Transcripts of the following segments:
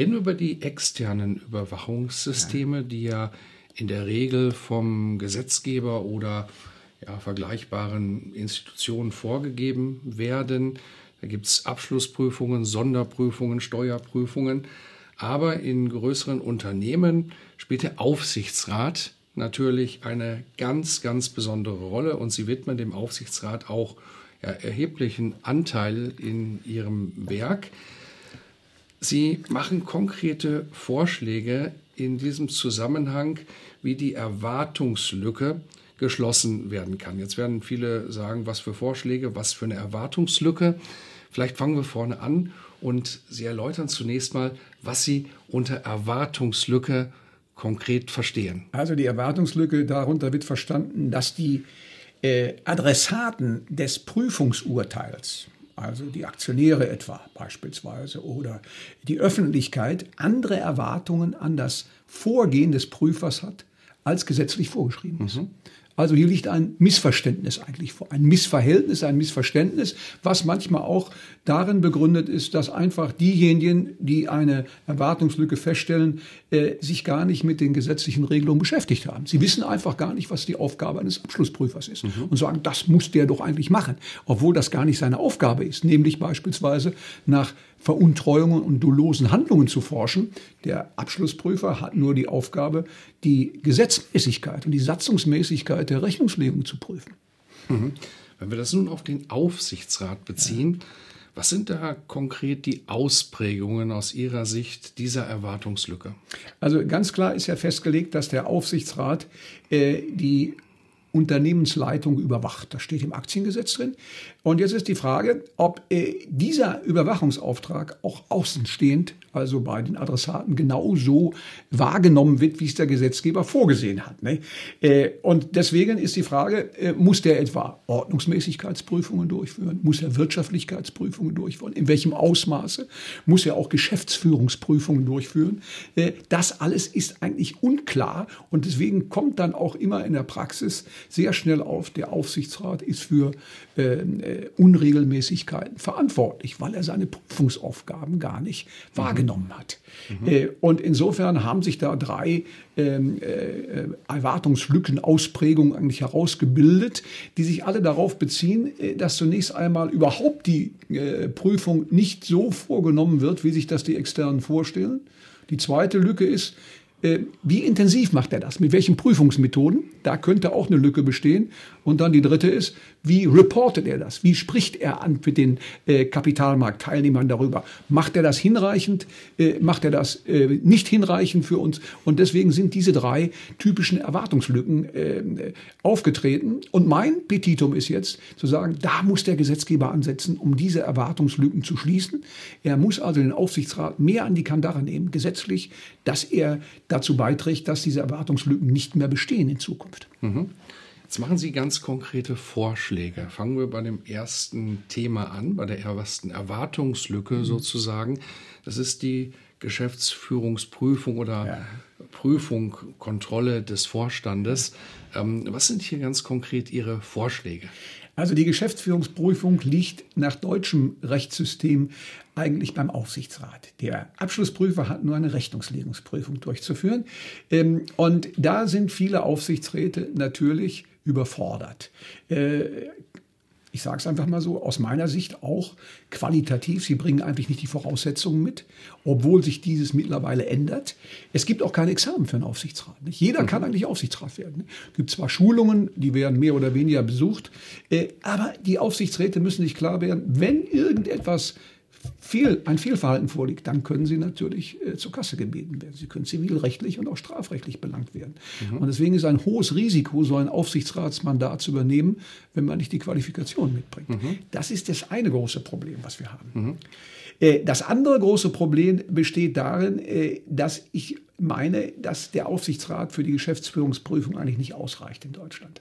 Reden wir über die externen Überwachungssysteme, die ja in der Regel vom Gesetzgeber oder ja, vergleichbaren Institutionen vorgegeben werden. Da gibt es Abschlussprüfungen, Sonderprüfungen, Steuerprüfungen. Aber in größeren Unternehmen spielt der Aufsichtsrat natürlich eine ganz, ganz besondere Rolle und sie widmen dem Aufsichtsrat auch ja, erheblichen Anteil in ihrem Werk. Sie machen konkrete Vorschläge in diesem Zusammenhang, wie die Erwartungslücke geschlossen werden kann. Jetzt werden viele sagen, was für Vorschläge, was für eine Erwartungslücke. Vielleicht fangen wir vorne an und Sie erläutern zunächst mal, was Sie unter Erwartungslücke konkret verstehen. Also die Erwartungslücke, darunter wird verstanden, dass die äh, Adressaten des Prüfungsurteils, also die Aktionäre etwa beispielsweise oder die Öffentlichkeit, andere Erwartungen an das Vorgehen des Prüfers hat, als gesetzlich vorgeschrieben ist. Mhm. Also hier liegt ein Missverständnis eigentlich vor, ein Missverhältnis, ein Missverständnis, was manchmal auch darin begründet ist, dass einfach diejenigen, die eine Erwartungslücke feststellen, äh, sich gar nicht mit den gesetzlichen Regelungen beschäftigt haben. Sie wissen einfach gar nicht, was die Aufgabe eines Abschlussprüfers ist mhm. und sagen, das muss der doch eigentlich machen, obwohl das gar nicht seine Aufgabe ist, nämlich beispielsweise nach Veruntreuungen und dolosen Handlungen zu forschen. Der Abschlussprüfer hat nur die Aufgabe, die Gesetzmäßigkeit und die Satzungsmäßigkeit der Rechnungslegung zu prüfen. Mhm. Wenn wir das nun auf den Aufsichtsrat beziehen, was sind da konkret die Ausprägungen aus Ihrer Sicht dieser Erwartungslücke? Also ganz klar ist ja festgelegt, dass der Aufsichtsrat äh, die Unternehmensleitung überwacht. Das steht im Aktiengesetz drin. Und jetzt ist die Frage, ob äh, dieser Überwachungsauftrag auch außenstehend, also bei den Adressaten, genauso wahrgenommen wird, wie es der Gesetzgeber vorgesehen hat. Ne? Äh, und deswegen ist die Frage, äh, muss der etwa Ordnungsmäßigkeitsprüfungen durchführen? Muss er Wirtschaftlichkeitsprüfungen durchführen? In welchem Ausmaße? Muss er auch Geschäftsführungsprüfungen durchführen? Äh, das alles ist eigentlich unklar und deswegen kommt dann auch immer in der Praxis sehr schnell auf, der Aufsichtsrat ist für äh, Unregelmäßigkeiten verantwortlich, weil er seine Prüfungsaufgaben gar nicht mhm. wahrgenommen hat. Mhm. Äh, und insofern haben sich da drei ähm, äh, Erwartungslücken, Ausprägungen eigentlich herausgebildet, die sich alle darauf beziehen, äh, dass zunächst einmal überhaupt die äh, Prüfung nicht so vorgenommen wird, wie sich das die Externen vorstellen. Die zweite Lücke ist, wie intensiv macht er das? Mit welchen Prüfungsmethoden? Da könnte auch eine Lücke bestehen. Und dann die dritte ist, wie reportet er das? Wie spricht er an mit den äh, Kapitalmarktteilnehmern darüber? Macht er das hinreichend? Äh, macht er das äh, nicht hinreichend für uns? Und deswegen sind diese drei typischen Erwartungslücken äh, aufgetreten. Und mein Petitum ist jetzt zu sagen, da muss der Gesetzgeber ansetzen, um diese Erwartungslücken zu schließen. Er muss also den Aufsichtsrat mehr an die Kandare nehmen, gesetzlich, dass er dazu beiträgt, dass diese Erwartungslücken nicht mehr bestehen in Zukunft. Mhm. Jetzt machen Sie ganz konkrete Vorschläge. Fangen wir bei dem ersten Thema an, bei der ersten Erwartungslücke mhm. sozusagen. Das ist die Geschäftsführungsprüfung oder ja. Prüfung, Kontrolle des Vorstandes. Ähm, was sind hier ganz konkret Ihre Vorschläge? Also die Geschäftsführungsprüfung liegt nach deutschem Rechtssystem eigentlich beim Aufsichtsrat. Der Abschlussprüfer hat nur eine Rechnungslegungsprüfung durchzuführen. Ähm, und da sind viele Aufsichtsräte natürlich überfordert. Ich sage es einfach mal so, aus meiner Sicht auch qualitativ. Sie bringen eigentlich nicht die Voraussetzungen mit, obwohl sich dieses mittlerweile ändert. Es gibt auch kein Examen für einen Aufsichtsrat. Nicht? Jeder mhm. kann eigentlich Aufsichtsrat werden. Es gibt zwar Schulungen, die werden mehr oder weniger besucht, äh, aber die Aufsichtsräte müssen sich klar werden, wenn irgendetwas viel, ein Fehlverhalten vorliegt, dann können Sie natürlich äh, zur Kasse gebeten werden. Sie können zivilrechtlich und auch strafrechtlich belangt werden. Mhm. Und deswegen ist ein hohes Risiko, so ein Aufsichtsratsmandat zu übernehmen, wenn man nicht die Qualifikation mitbringt. Mhm. Das ist das eine große Problem, was wir haben. Mhm. Äh, das andere große Problem besteht darin, äh, dass ich meine, dass der Aufsichtsrat für die Geschäftsführungsprüfung eigentlich nicht ausreicht in Deutschland.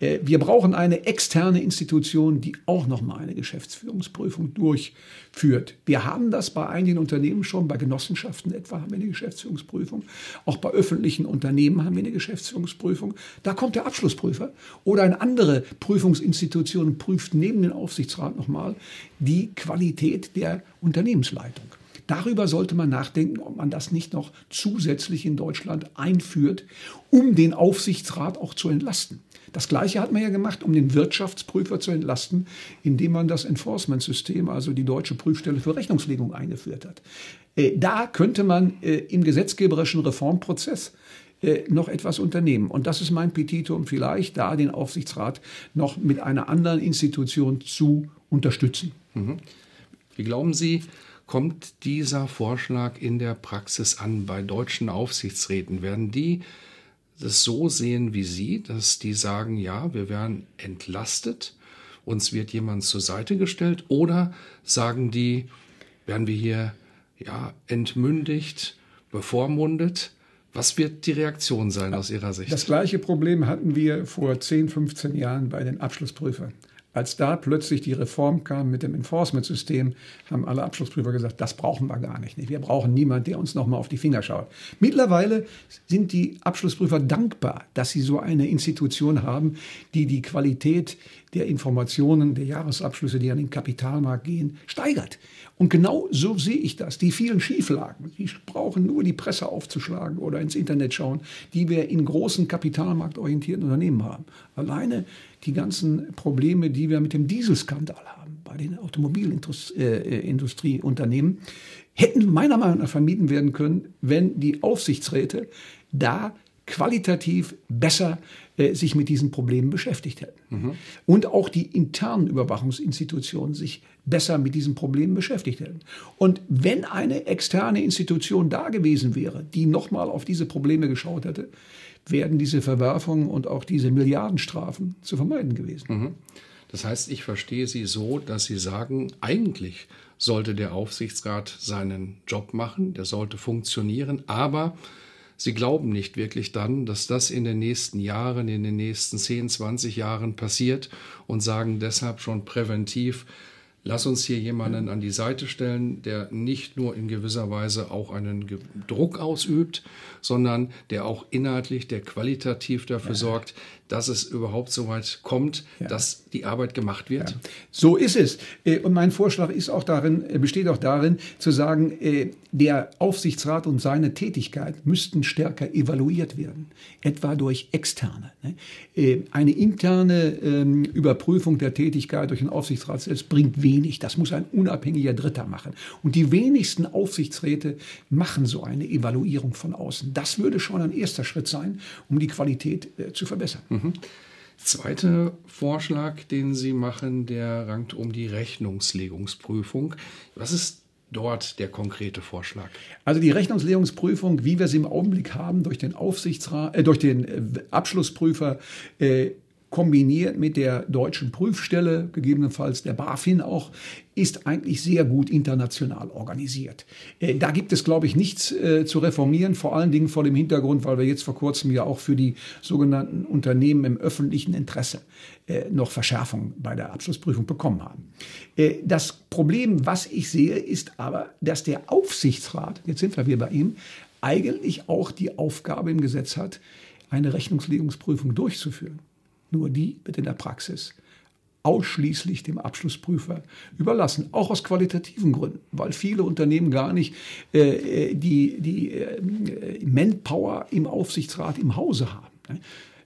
Äh, wir brauchen eine externe Institution, die auch nochmal eine Geschäftsführungsprüfung durchführt. Wir haben das bei einigen Unternehmen schon, bei Genossenschaften etwa haben wir eine Geschäftsführungsprüfung. Auch bei öffentlichen Unternehmen haben wir eine Geschäftsführungsprüfung. Da kommt der Abschlussprüfer oder eine andere Prüfungsinstitution prüft neben dem Aufsichtsrat nochmal die Qualität der Unternehmensleitung. Darüber sollte man nachdenken, ob man das nicht noch zusätzlich in Deutschland einführt, um den Aufsichtsrat auch zu entlasten. Das Gleiche hat man ja gemacht, um den Wirtschaftsprüfer zu entlasten, indem man das Enforcement-System, also die deutsche Prüfstelle für Rechnungslegung, eingeführt hat. Äh, da könnte man äh, im gesetzgeberischen Reformprozess äh, noch etwas unternehmen. Und das ist mein Petitum, vielleicht da den Aufsichtsrat noch mit einer anderen Institution zu unterstützen. Mhm. Wie glauben Sie, kommt dieser Vorschlag in der Praxis an bei deutschen Aufsichtsräten? Werden die das so sehen wie Sie, dass die sagen, ja, wir werden entlastet, uns wird jemand zur Seite gestellt, oder sagen die, werden wir hier ja entmündigt, bevormundet? Was wird die Reaktion sein aus Ihrer Sicht? Das gleiche Problem hatten wir vor 10, 15 Jahren bei den Abschlussprüfern. Als da plötzlich die Reform kam mit dem Enforcement-System, haben alle Abschlussprüfer gesagt, das brauchen wir gar nicht. Wir brauchen niemanden, der uns nochmal auf die Finger schaut. Mittlerweile sind die Abschlussprüfer dankbar, dass sie so eine Institution haben, die die Qualität der Informationen, der Jahresabschlüsse, die an den Kapitalmarkt gehen, steigert. Und genau so sehe ich das. Die vielen Schieflagen, die brauchen nur die Presse aufzuschlagen oder ins Internet schauen, die wir in großen kapitalmarktorientierten Unternehmen haben. Alleine die ganzen Probleme, die wir mit dem Dieselskandal haben bei den Automobilindustrieunternehmen, hätten meiner Meinung nach vermieden werden können, wenn die Aufsichtsräte da qualitativ besser äh, sich mit diesen Problemen beschäftigt hätten. Mhm. Und auch die internen Überwachungsinstitutionen sich besser mit diesen Problemen beschäftigt hätten. Und wenn eine externe Institution da gewesen wäre, die nochmal auf diese Probleme geschaut hätte, werden diese Verwerfungen und auch diese Milliardenstrafen zu vermeiden gewesen. Mhm. Das heißt, ich verstehe Sie so, dass Sie sagen, eigentlich sollte der Aufsichtsrat seinen Job machen, der sollte funktionieren, aber Sie glauben nicht wirklich dann, dass das in den nächsten Jahren, in den nächsten 10, 20 Jahren passiert und sagen deshalb schon präventiv, lass uns hier jemanden an die Seite stellen, der nicht nur in gewisser Weise auch einen Druck ausübt, sondern der auch inhaltlich, der qualitativ dafür sorgt, dass es überhaupt so weit kommt, ja. dass die Arbeit gemacht wird? Ja. So ist es. Äh, und mein Vorschlag ist auch darin, äh, besteht auch darin, zu sagen, äh, der Aufsichtsrat und seine Tätigkeit müssten stärker evaluiert werden, etwa durch Externe. Ne? Eine interne ähm, Überprüfung der Tätigkeit durch den Aufsichtsrat selbst bringt wenig. Das muss ein unabhängiger Dritter machen. Und die wenigsten Aufsichtsräte machen so eine Evaluierung von außen. Das würde schon ein erster Schritt sein, um die Qualität zu verbessern. Mhm. Mhm. Zweiter Vorschlag, den Sie machen, der rankt um die Rechnungslegungsprüfung. Was ist dort der konkrete Vorschlag? Also die Rechnungslegungsprüfung, wie wir sie im Augenblick haben, durch den Aufsichtsrat, äh, durch den äh, Abschlussprüfer äh, kombiniert mit der deutschen Prüfstelle, gegebenenfalls der BaFin auch, ist eigentlich sehr gut international organisiert. Äh, da gibt es, glaube ich, nichts äh, zu reformieren, vor allen Dingen vor dem Hintergrund, weil wir jetzt vor kurzem ja auch für die sogenannten Unternehmen im öffentlichen Interesse äh, noch Verschärfung bei der Abschlussprüfung bekommen haben. Das Problem, was ich sehe, ist aber, dass der Aufsichtsrat, jetzt sind wir wieder bei ihm, eigentlich auch die Aufgabe im Gesetz hat, eine Rechnungslegungsprüfung durchzuführen. Nur die wird in der Praxis ausschließlich dem Abschlussprüfer überlassen, auch aus qualitativen Gründen, weil viele Unternehmen gar nicht äh, die, die äh, Manpower im Aufsichtsrat im Hause haben. Ne?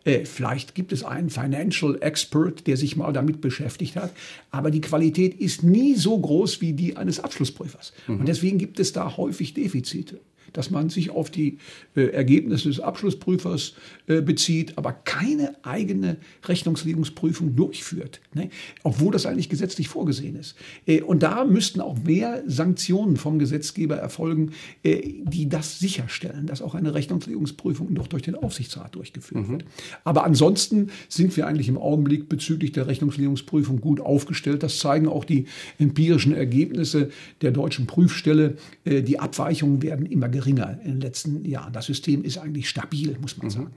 Äh, vielleicht gibt es einen Financial Expert, der sich mal damit beschäftigt hat, aber die Qualität ist nie so groß wie die eines Abschlussprüfers. Mhm. Und deswegen gibt es da häufig Defizite. Dass man sich auf die äh, Ergebnisse des Abschlussprüfers äh, bezieht, aber keine eigene Rechnungslegungsprüfung durchführt, ne? obwohl das eigentlich gesetzlich vorgesehen ist. Äh, und da müssten auch mehr Sanktionen vom Gesetzgeber erfolgen, äh, die das sicherstellen, dass auch eine Rechnungslegungsprüfung noch durch den Aufsichtsrat durchgeführt mhm. wird. Aber ansonsten sind wir eigentlich im Augenblick bezüglich der Rechnungslegungsprüfung gut aufgestellt. Das zeigen auch die empirischen Ergebnisse der deutschen Prüfstelle. Äh, die Abweichungen werden immer geringer in den letzten Jahren. Das System ist eigentlich stabil, muss man mhm. sagen.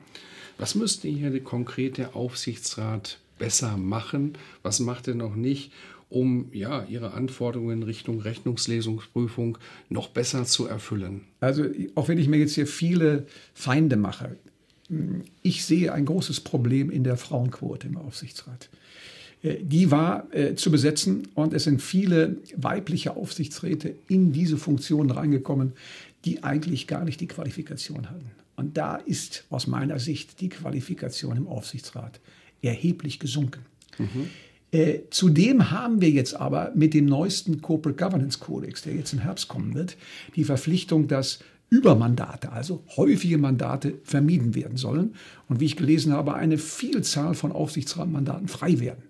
Was müsste hier konkret der Aufsichtsrat besser machen? Was macht er noch nicht? um ja, ihre Anforderungen in Richtung Rechnungslesungsprüfung noch besser zu erfüllen? Also auch wenn ich mir jetzt hier viele Feinde mache, ich sehe ein großes Problem in der Frauenquote im Aufsichtsrat. Äh, die war äh, zu besetzen und es sind viele weibliche Aufsichtsräte in diese Funktion reingekommen, die eigentlich gar nicht die Qualifikation hatten. Und da ist aus meiner Sicht die Qualifikation im Aufsichtsrat erheblich gesunken. Mhm. Äh, zudem haben wir jetzt aber mit dem neuesten Corporate Governance Codex, der jetzt im Herbst kommen wird, die Verpflichtung, dass Übermandate, also häufige Mandate, vermieden werden sollen. Und wie ich gelesen habe, eine Vielzahl von Aufsichtsratmandaten frei werden.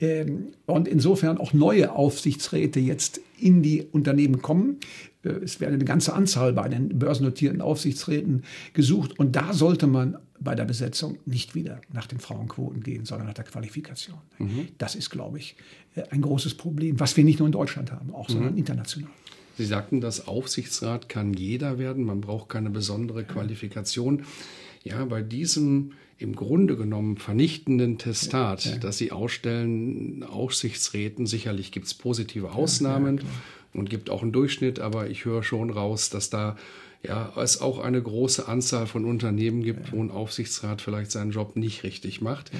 Ähm, und insofern auch neue Aufsichtsräte jetzt in die Unternehmen kommen. Äh, es werden eine ganze Anzahl bei den börsennotierten Aufsichtsräten gesucht. Und da sollte man bei der Besetzung nicht wieder nach den Frauenquoten gehen, sondern nach der Qualifikation. Mhm. Das ist, glaube ich, äh, ein großes Problem, was wir nicht nur in Deutschland haben, auch sondern mhm. international. Sie sagten, das Aufsichtsrat kann jeder werden, man braucht keine besondere Qualifikation. Ja, bei diesem im Grunde genommen vernichtenden Testat, ja, ja. das Sie ausstellen, Aufsichtsräten, sicherlich gibt es positive Ausnahmen ja, und gibt auch einen Durchschnitt, aber ich höre schon raus, dass da ja, es auch eine große Anzahl von Unternehmen gibt, wo ein Aufsichtsrat vielleicht seinen Job nicht richtig macht.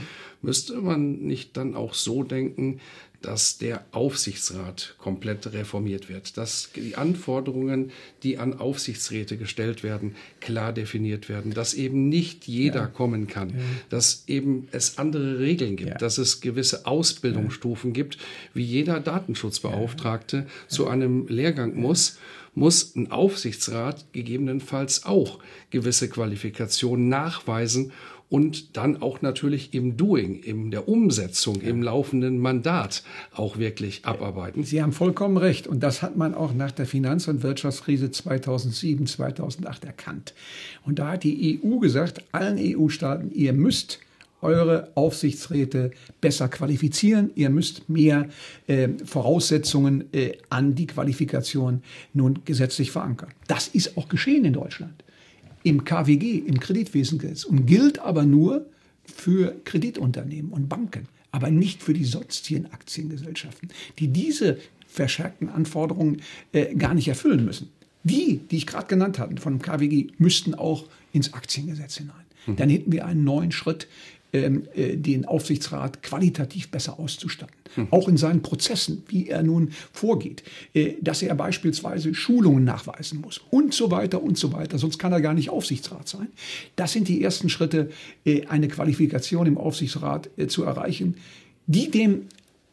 Müsste man nicht dann auch so denken, dass der Aufsichtsrat komplett reformiert wird, dass die Anforderungen, die an Aufsichtsräte gestellt werden, klar definiert werden, dass eben nicht jeder ja. kommen kann, ja. dass eben es andere Regeln gibt, ja. dass es gewisse Ausbildungsstufen gibt, wie jeder Datenschutzbeauftragte zu einem Lehrgang muss muss ein Aufsichtsrat gegebenenfalls auch gewisse Qualifikationen nachweisen und dann auch natürlich im Doing, in der Umsetzung, im laufenden Mandat auch wirklich abarbeiten. Sie haben vollkommen recht. Und das hat man auch nach der Finanz- und Wirtschaftskrise 2007, 2008 erkannt. Und da hat die EU gesagt, allen EU-Staaten, ihr müsst eure Aufsichtsräte besser qualifizieren. Ihr müsst mehr äh, Voraussetzungen äh, an die Qualifikation nun gesetzlich verankern. Das ist auch geschehen in Deutschland im KWG, im Kreditwesengesetz und gilt aber nur für Kreditunternehmen und Banken, aber nicht für die sonstigen Aktiengesellschaften, die diese verschärften Anforderungen äh, gar nicht erfüllen müssen. Die, die ich gerade genannt hatte von dem KWG, müssten auch ins Aktiengesetz hinein. Mhm. Dann hätten wir einen neuen Schritt ähm, äh, den Aufsichtsrat qualitativ besser auszustatten. Hm. Auch in seinen Prozessen, wie er nun vorgeht, äh, dass er beispielsweise Schulungen nachweisen muss und so weiter und so weiter. Sonst kann er gar nicht Aufsichtsrat sein. Das sind die ersten Schritte, äh, eine Qualifikation im Aufsichtsrat äh, zu erreichen, die dem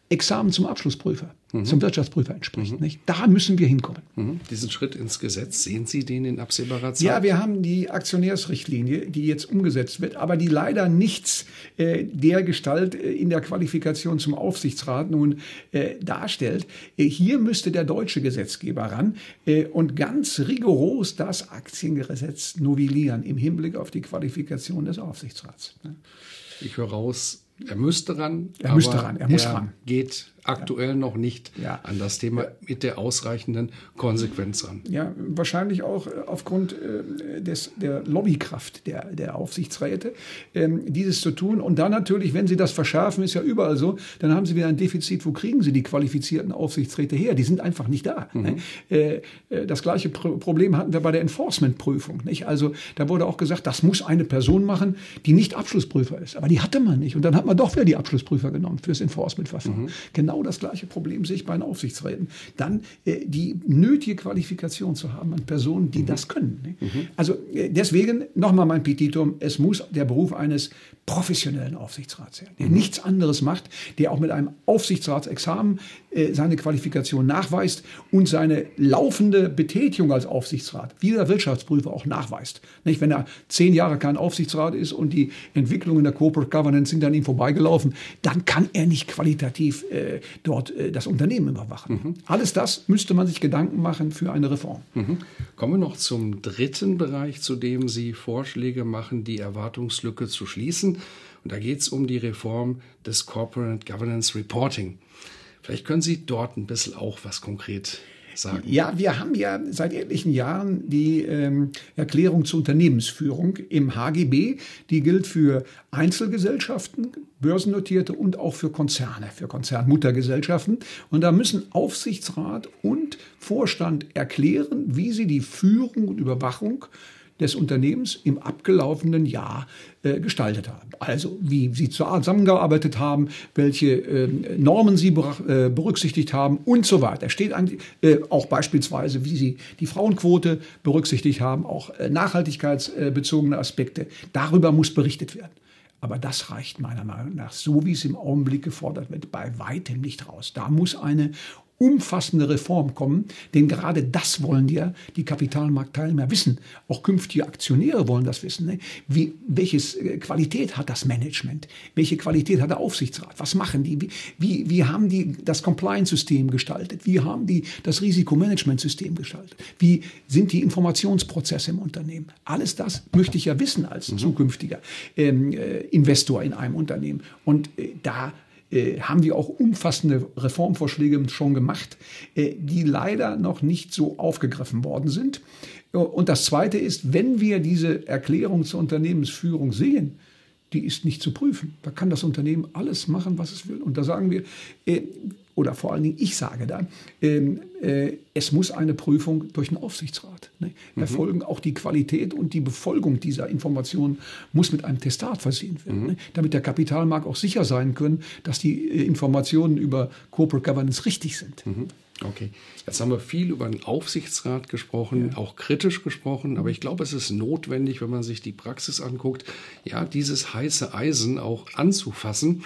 Examen zum Abschlussprüfer mhm. zum Wirtschaftsprüfer entspricht. Mhm. Da müssen wir hinkommen. Mhm. Diesen Schritt ins Gesetz, sehen Sie den in absehbarer Zeit? Ja, wir haben die Aktionärsrichtlinie, die jetzt umgesetzt wird, aber die leider nichts äh, der Gestalt äh, in der Qualifikation zum Aufsichtsrat nun äh, darstellt. Äh, hier müsste der deutsche Gesetzgeber ran äh, und ganz rigoros das Aktiengesetz novellieren im Hinblick auf die Qualifikation des Aufsichtsrats. Ich höre raus, er müsste ran. Er müsste ran, er muss er ran. Geht aktuell noch nicht ja. an das Thema mit der ausreichenden Konsequenz ran. Ja, wahrscheinlich auch äh, aufgrund äh, des, der Lobbykraft der, der Aufsichtsräte, ähm, dieses zu tun. Und dann natürlich, wenn sie das verschärfen, ist ja überall so, dann haben sie wieder ein Defizit. Wo kriegen sie die qualifizierten Aufsichtsräte her? Die sind einfach nicht da. Mhm. Ne? Äh, äh, das gleiche Pro Problem hatten wir bei der Enforcement-Prüfung. Also da wurde auch gesagt, das muss eine Person machen, die nicht Abschlussprüfer ist. Aber die hatte man nicht. Und dann hat man doch wieder die Abschlussprüfer genommen fürs Enforcement-Verfahren. Mhm. Genau genau das gleiche Problem sehe ich bei den Aufsichtsräten. Dann äh, die nötige Qualifikation zu haben an Personen, die mhm. das können. Ne? Mhm. Also äh, deswegen nochmal mein Petitum, es muss der Beruf eines professionellen Aufsichtsrats sein, der mhm. nichts anderes macht, der auch mit einem Aufsichtsratsexamen äh, seine Qualifikation nachweist und seine laufende Betätigung als Aufsichtsrat, wie der Wirtschaftsprüfer auch nachweist. Nicht, wenn er zehn Jahre kein Aufsichtsrat ist und die Entwicklungen der Corporate Governance sind an ihm vorbeigelaufen, dann kann er nicht qualitativ äh, dort äh, das Unternehmen überwachen. Mhm. Alles das müsste man sich Gedanken machen für eine Reform. Mhm. Kommen wir noch zum dritten Bereich, zu dem Sie Vorschläge machen, die Erwartungslücke zu schließen. Und da geht es um die Reform des Corporate Governance Reporting. Vielleicht können Sie dort ein bisschen auch was konkret sagen. Ja, wir haben ja seit etlichen Jahren die ähm, Erklärung zur Unternehmensführung im HGB. Die gilt für Einzelgesellschaften, börsennotierte und auch für Konzerne, für Konzernmuttergesellschaften. Und da müssen Aufsichtsrat und Vorstand erklären, wie sie die Führung und Überwachung des Unternehmens im abgelaufenen Jahr äh, gestaltet haben. Also wie sie zusammengearbeitet haben, welche äh, Normen sie äh, berücksichtigt haben und so weiter. Steht eigentlich äh, auch beispielsweise, wie sie die Frauenquote berücksichtigt haben, auch äh, nachhaltigkeitsbezogene Aspekte. Darüber muss berichtet werden. Aber das reicht meiner Meinung nach, so wie es im Augenblick gefordert wird, bei weitem nicht raus. Da muss eine umfassende Reform kommen, denn gerade das wollen ja die Kapitalmarktteilnehmer wissen. Auch künftige Aktionäre wollen das wissen. Ne? Wie, welches äh, Qualität hat das Management? Welche Qualität hat der Aufsichtsrat? Was machen die? Wie, wie, wie haben die das Compliance-System gestaltet? Wie haben die das Risikomanagementsystem gestaltet? Wie sind die Informationsprozesse im Unternehmen? Alles das möchte ich ja wissen als mhm. zukünftiger ähm, äh, Investor in einem Unternehmen. Und äh, da äh, haben wir auch umfassende Reformvorschläge schon gemacht, äh, die leider noch nicht so aufgegriffen worden sind. Äh, und das Zweite ist, wenn wir diese Erklärung zur Unternehmensführung sehen, die ist nicht zu prüfen. Da kann das Unternehmen alles machen, was es will. Und da sagen wir, oder vor allen Dingen ich sage da, ähm, äh, es muss eine Prüfung durch den Aufsichtsrat ne, mhm. erfolgen. Auch die Qualität und die Befolgung dieser Informationen muss mit einem Testat versehen werden, mhm. ne, damit der Kapitalmarkt auch sicher sein können, dass die äh, Informationen über Corporate Governance richtig sind. Mhm. Okay, jetzt haben wir viel über den Aufsichtsrat gesprochen, ja. auch kritisch gesprochen, aber ich glaube, es ist notwendig, wenn man sich die Praxis anguckt, ja, dieses heiße Eisen auch anzufassen.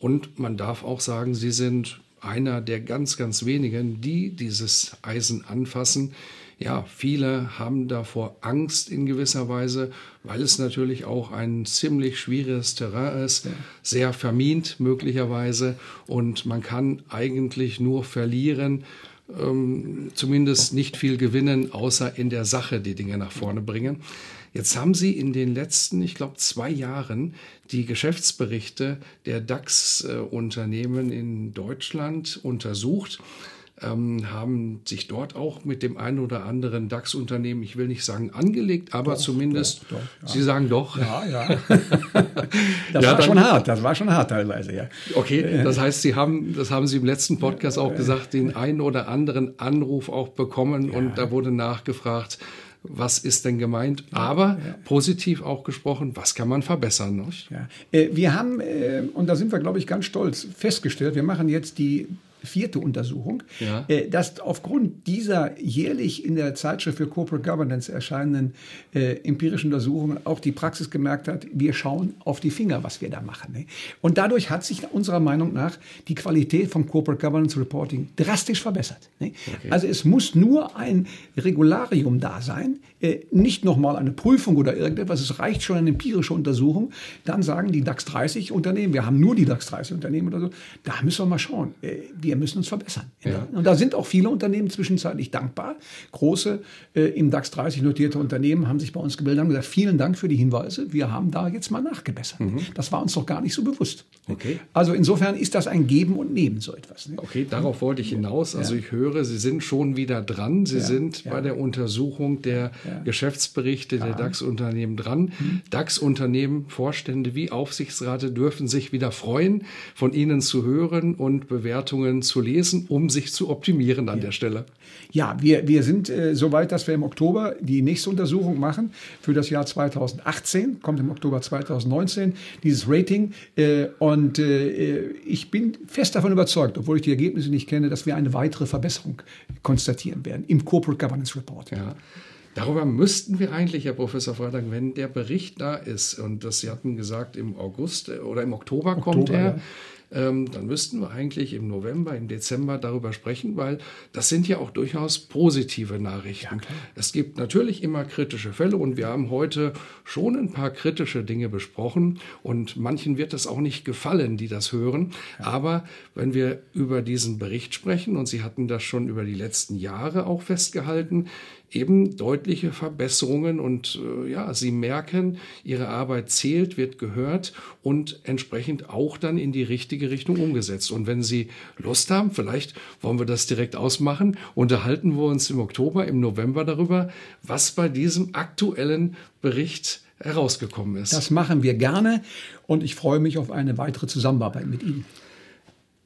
Und man darf auch sagen, sie sind einer der ganz, ganz wenigen, die dieses Eisen anfassen. Ja, viele haben davor Angst in gewisser Weise, weil es natürlich auch ein ziemlich schwieriges Terrain ist, sehr vermint möglicherweise und man kann eigentlich nur verlieren, ähm, zumindest nicht viel gewinnen, außer in der Sache die Dinge nach vorne bringen. Jetzt haben Sie in den letzten, ich glaube, zwei Jahren die Geschäftsberichte der DAX-Unternehmen in Deutschland untersucht. Ähm, haben sich dort auch mit dem einen oder anderen DAX-Unternehmen, ich will nicht sagen angelegt, aber doch, zumindest, doch, doch, ja. Sie sagen doch. Ja, ja. das ja, war schon hart, das war schon hart teilweise, ja. Okay, das heißt, Sie haben, das haben Sie im letzten Podcast auch gesagt, den einen oder anderen Anruf auch bekommen und da wurde nachgefragt, was ist denn gemeint, aber ja. positiv auch gesprochen, was kann man verbessern. Nicht? Ja. Äh, wir haben, äh, und da sind wir, glaube ich, ganz stolz, festgestellt, wir machen jetzt die vierte Untersuchung, ja. äh, dass aufgrund dieser jährlich in der Zeitschrift für Corporate Governance erscheinenden äh, empirischen Untersuchungen auch die Praxis gemerkt hat, wir schauen auf die Finger, was wir da machen. Ne? Und dadurch hat sich unserer Meinung nach die Qualität vom Corporate Governance Reporting drastisch verbessert. Ne? Okay. Also es muss nur ein Regularium da sein, äh, nicht nochmal eine Prüfung oder irgendetwas, es reicht schon eine empirische Untersuchung. Dann sagen die DAX 30 Unternehmen, wir haben nur die DAX 30 Unternehmen oder so, da müssen wir mal schauen. Äh, wir müssen uns verbessern. Ja. Und da sind auch viele Unternehmen zwischenzeitlich dankbar. Große äh, im DAX 30 notierte Unternehmen haben sich bei uns gebildet und gesagt, vielen Dank für die Hinweise. Wir haben da jetzt mal nachgebessert. Mhm. Das war uns doch gar nicht so bewusst. Okay. Also insofern ist das ein Geben und Nehmen so etwas. Ne? Okay, darauf wollte ich hinaus. Also ja. ich höre, Sie sind schon wieder dran. Sie ja. sind bei der Untersuchung der Geschäftsberichte der DAX-Unternehmen dran. Mhm. DAX-Unternehmen, Vorstände wie Aufsichtsrate dürfen sich wieder freuen, von Ihnen zu hören und Bewertungen Empfehlungen zu lesen, um sich zu optimieren an ja. der Stelle? Ja, wir, wir sind äh, so weit, dass wir im Oktober die nächste Untersuchung machen für das Jahr 2018, kommt im Oktober 2019, dieses Rating. Äh, und äh, ich bin fest davon überzeugt, obwohl ich die Ergebnisse nicht kenne, dass wir eine weitere Verbesserung konstatieren werden im Corporate Governance Report. Ja. Darüber müssten wir eigentlich, Herr Professor Freitag, wenn der Bericht da ist, und das Sie hatten gesagt, im August äh, oder im Oktober, Oktober kommt er, ja ähm, dann müssten wir eigentlich im November, im Dezember darüber sprechen, weil das sind ja auch durchaus positive Nachrichten. Ja, es gibt natürlich immer kritische Fälle und wir haben heute schon ein paar kritische Dinge besprochen und manchen wird es auch nicht gefallen, die das hören. Ja. Aber wenn wir über diesen Bericht sprechen, und Sie hatten das schon über die letzten Jahre auch festgehalten, eben deutliche Verbesserungen und äh, ja, sie merken, ihre Arbeit zählt, wird gehört und entsprechend auch dann in die richtige Richtung umgesetzt. Und wenn Sie Lust haben, vielleicht wollen wir das direkt ausmachen, unterhalten wir uns im Oktober, im November darüber, was bei diesem aktuellen Bericht herausgekommen ist. Das machen wir gerne und ich freue mich auf eine weitere Zusammenarbeit mit Ihnen.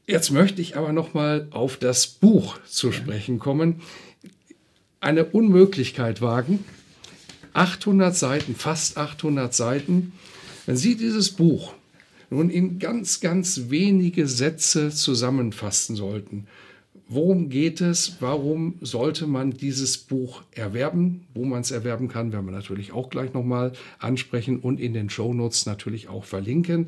Jetzt möchte ich aber noch mal auf das Buch zu sprechen kommen eine Unmöglichkeit wagen. 800 Seiten, fast 800 Seiten. Wenn Sie dieses Buch nun in ganz, ganz wenige Sätze zusammenfassen sollten, worum geht es? Warum sollte man dieses Buch erwerben? Wo man es erwerben kann, werden wir natürlich auch gleich nochmal ansprechen und in den Shownotes natürlich auch verlinken.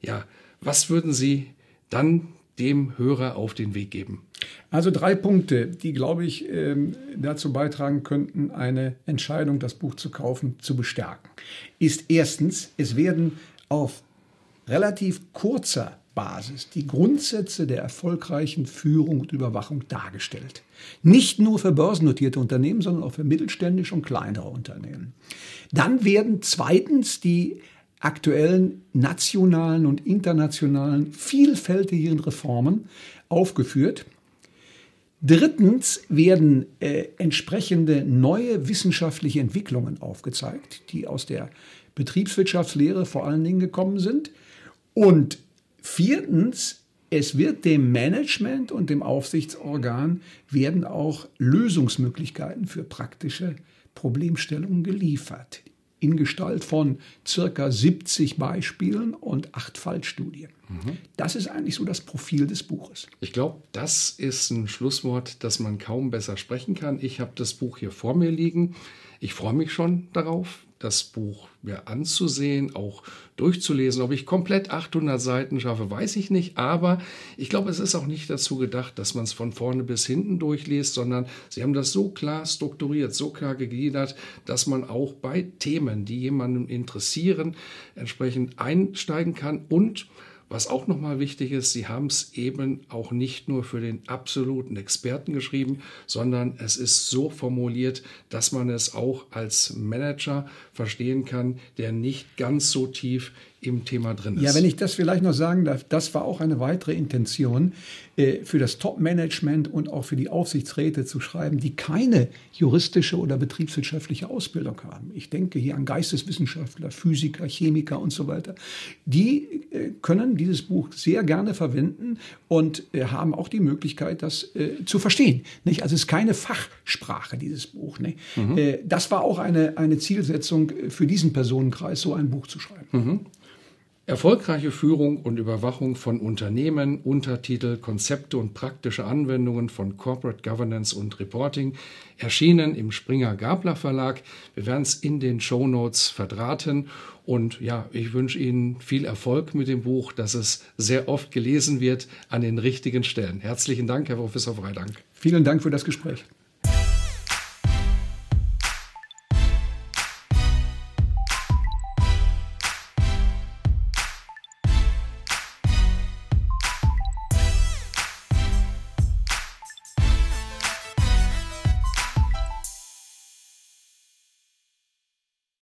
Ja, was würden Sie dann dem Hörer auf den Weg geben? Also drei Punkte, die, glaube ich, ähm, dazu beitragen könnten, eine Entscheidung, das Buch zu kaufen, zu bestärken. Ist erstens, es werden auf relativ kurzer Basis die Grundsätze der erfolgreichen Führung und Überwachung dargestellt. Nicht nur für börsennotierte Unternehmen, sondern auch für mittelständische und kleinere Unternehmen. Dann werden zweitens die aktuellen nationalen und internationalen vielfältigen Reformen aufgeführt. Drittens werden äh, entsprechende neue wissenschaftliche Entwicklungen aufgezeigt, die aus der Betriebswirtschaftslehre vor allen Dingen gekommen sind. Und viertens, es wird dem Management und dem Aufsichtsorgan werden auch Lösungsmöglichkeiten für praktische Problemstellungen geliefert in Gestalt von circa 70 Beispielen und acht Fallstudien. Mhm. Das ist eigentlich so das Profil des Buches. Ich glaube, das ist ein Schlusswort, das man kaum besser sprechen kann. Ich habe das Buch hier vor mir liegen. Ich freue mich schon darauf das Buch mir anzusehen, auch durchzulesen. Ob ich komplett 800 Seiten schaffe, weiß ich nicht. Aber ich glaube, es ist auch nicht dazu gedacht, dass man es von vorne bis hinten durchliest, sondern sie haben das so klar strukturiert, so klar gegliedert, dass man auch bei Themen, die jemanden interessieren, entsprechend einsteigen kann und was auch nochmal wichtig ist, Sie haben es eben auch nicht nur für den absoluten Experten geschrieben, sondern es ist so formuliert, dass man es auch als Manager verstehen kann, der nicht ganz so tief im Thema drin ist. Ja, wenn ich das vielleicht noch sagen darf, das war auch eine weitere Intention äh, für das Top-Management und auch für die Aufsichtsräte zu schreiben, die keine juristische oder betriebswirtschaftliche Ausbildung haben. Ich denke hier an Geisteswissenschaftler, Physiker, Chemiker und so weiter. Die äh, können dieses Buch sehr gerne verwenden und äh, haben auch die Möglichkeit, das zu verstehen. Nicht? Also es ist keine Fachsprache, dieses Buch. Mhm. das war auch eine, eine Zielsetzung für diesen Personenkreis, so ein Buch zu schreiben. Mhm. Erfolgreiche Führung und Überwachung von Unternehmen, Untertitel, Konzepte und praktische Anwendungen von Corporate Governance und Reporting erschienen im Springer Gabler Verlag. Wir werden es in den Show Notes verdrahten und ja, ich wünsche Ihnen viel Erfolg mit dem Buch, dass es sehr oft gelesen wird an den richtigen Stellen. Herzlichen Dank, Herr Professor Freidank. Vielen Dank für das Gespräch.